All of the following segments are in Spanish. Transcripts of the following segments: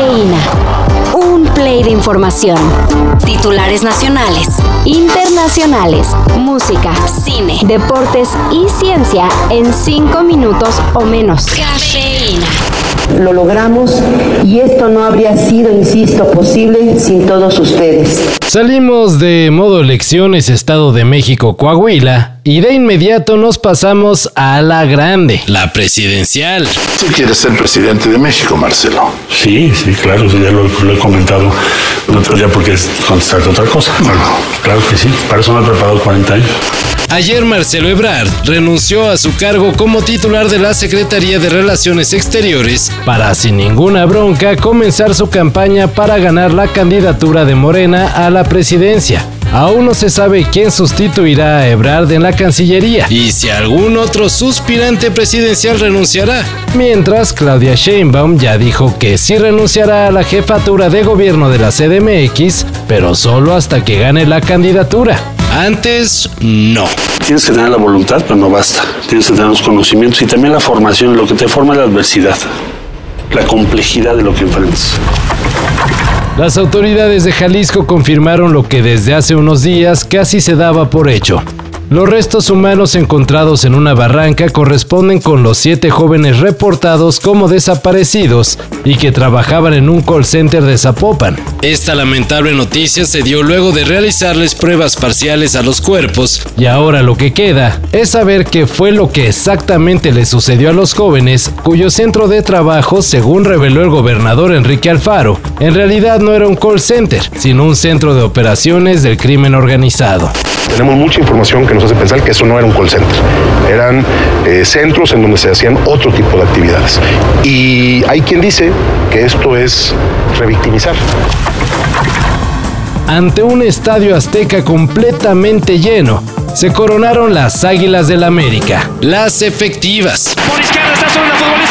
Cafeína. Un play de información. Titulares nacionales, internacionales, música, cine, deportes y ciencia en cinco minutos o menos. Cafeína. Lo logramos y esto no habría sido, insisto, posible sin todos ustedes. Salimos de modo elecciones Estado de México Coahuila y de inmediato nos pasamos a la grande, la presidencial. Si quieres ser presidente de México, Marcelo. Sí, sí, claro, ya lo, lo he comentado. No tendría por qué contestarte otra cosa. Claro que sí, para eso me he preparado 40 años. Ayer Marcelo Ebrard renunció a su cargo como titular de la Secretaría de Relaciones Exteriores para sin ninguna bronca comenzar su campaña para ganar la candidatura de Morena a la presidencia. Aún no se sabe quién sustituirá a Ebrard en la Cancillería y si algún otro suspirante presidencial renunciará. Mientras, Claudia Sheinbaum ya dijo que sí renunciará a la jefatura de gobierno de la CDMX, pero solo hasta que gane la candidatura. Antes, no. Tienes que tener la voluntad, pero no basta. Tienes que tener los conocimientos y también la formación, lo que te forma la adversidad, la complejidad de lo que enfrentas. Las autoridades de Jalisco confirmaron lo que desde hace unos días casi se daba por hecho. Los restos humanos encontrados en una barranca corresponden con los siete jóvenes reportados como desaparecidos y que trabajaban en un call center de Zapopan. Esta lamentable noticia se dio luego de realizarles pruebas parciales a los cuerpos y ahora lo que queda es saber qué fue lo que exactamente le sucedió a los jóvenes cuyo centro de trabajo, según reveló el gobernador Enrique Alfaro, en realidad no era un call center, sino un centro de operaciones del crimen organizado. Tenemos mucha información que nos hace pensar que eso no era un call center. Eran eh, centros en donde se hacían otro tipo de actividades. Y hay quien dice que esto es revictimizar. Ante un estadio azteca completamente lleno, se coronaron las Águilas del América, las efectivas. Por izquierda está sobre la futbolista,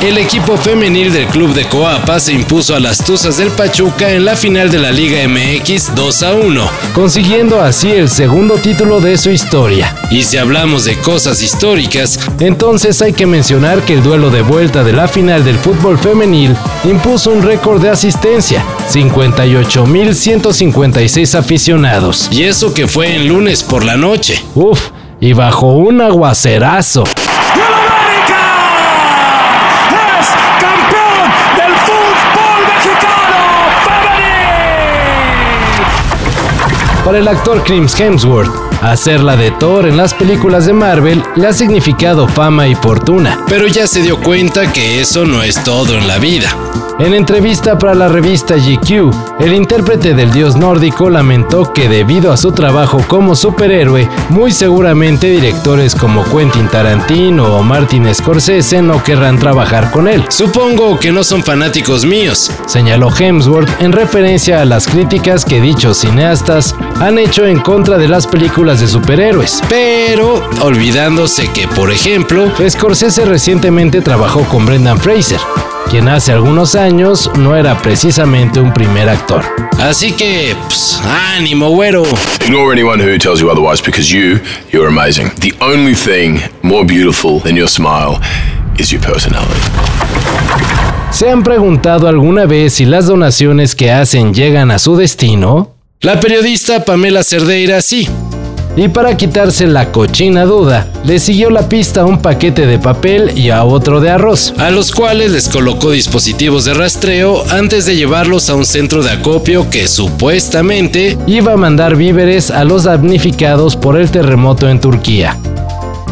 El equipo femenil del club de Coapa se impuso a las Tuzas del Pachuca en la final de la Liga MX 2 a 1, consiguiendo así el segundo título de su historia. Y si hablamos de cosas históricas, entonces hay que mencionar que el duelo de vuelta de la final del fútbol femenil impuso un récord de asistencia, 58.156 aficionados. Y eso que fue en lunes por la noche. Uf, y bajo un aguacerazo. Para el actor Chris Hemsworth, hacerla de Thor en las películas de Marvel le ha significado fama y fortuna, pero ya se dio cuenta que eso no es todo en la vida. En entrevista para la revista GQ, el intérprete del dios nórdico lamentó que debido a su trabajo como superhéroe, muy seguramente directores como Quentin Tarantino o Martin Scorsese no querrán trabajar con él. Supongo que no son fanáticos míos, señaló Hemsworth en referencia a las críticas que dichos cineastas han hecho en contra de las películas de superhéroes. Pero olvidándose que, por ejemplo, Scorsese recientemente trabajó con Brendan Fraser, quien hace algunos años no era precisamente un primer actor. Así que, pues, ánimo, güero. Ignore anyone who tells you otherwise because you, you're amazing. The only thing more beautiful than your smile is your personality. ¿Se han preguntado alguna vez si las donaciones que hacen llegan a su destino? La periodista Pamela Cerdeira sí. Y para quitarse la cochina duda, le siguió la pista a un paquete de papel y a otro de arroz, a los cuales les colocó dispositivos de rastreo antes de llevarlos a un centro de acopio que supuestamente iba a mandar víveres a los damnificados por el terremoto en Turquía.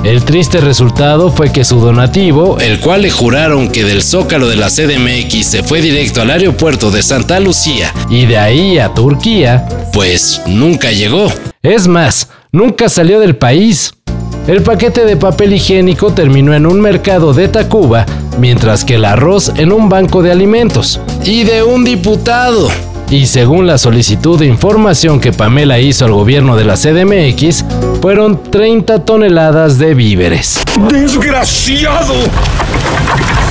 El triste resultado fue que su donativo, el cual le juraron que del zócalo de la CDMX se fue directo al aeropuerto de Santa Lucía y de ahí a Turquía, pues nunca llegó. Es más, nunca salió del país. El paquete de papel higiénico terminó en un mercado de Tacuba, mientras que el arroz en un banco de alimentos. Y de un diputado. Y según la solicitud de información que Pamela hizo al gobierno de la CDMX, fueron 30 toneladas de víveres. ¡Desgraciado!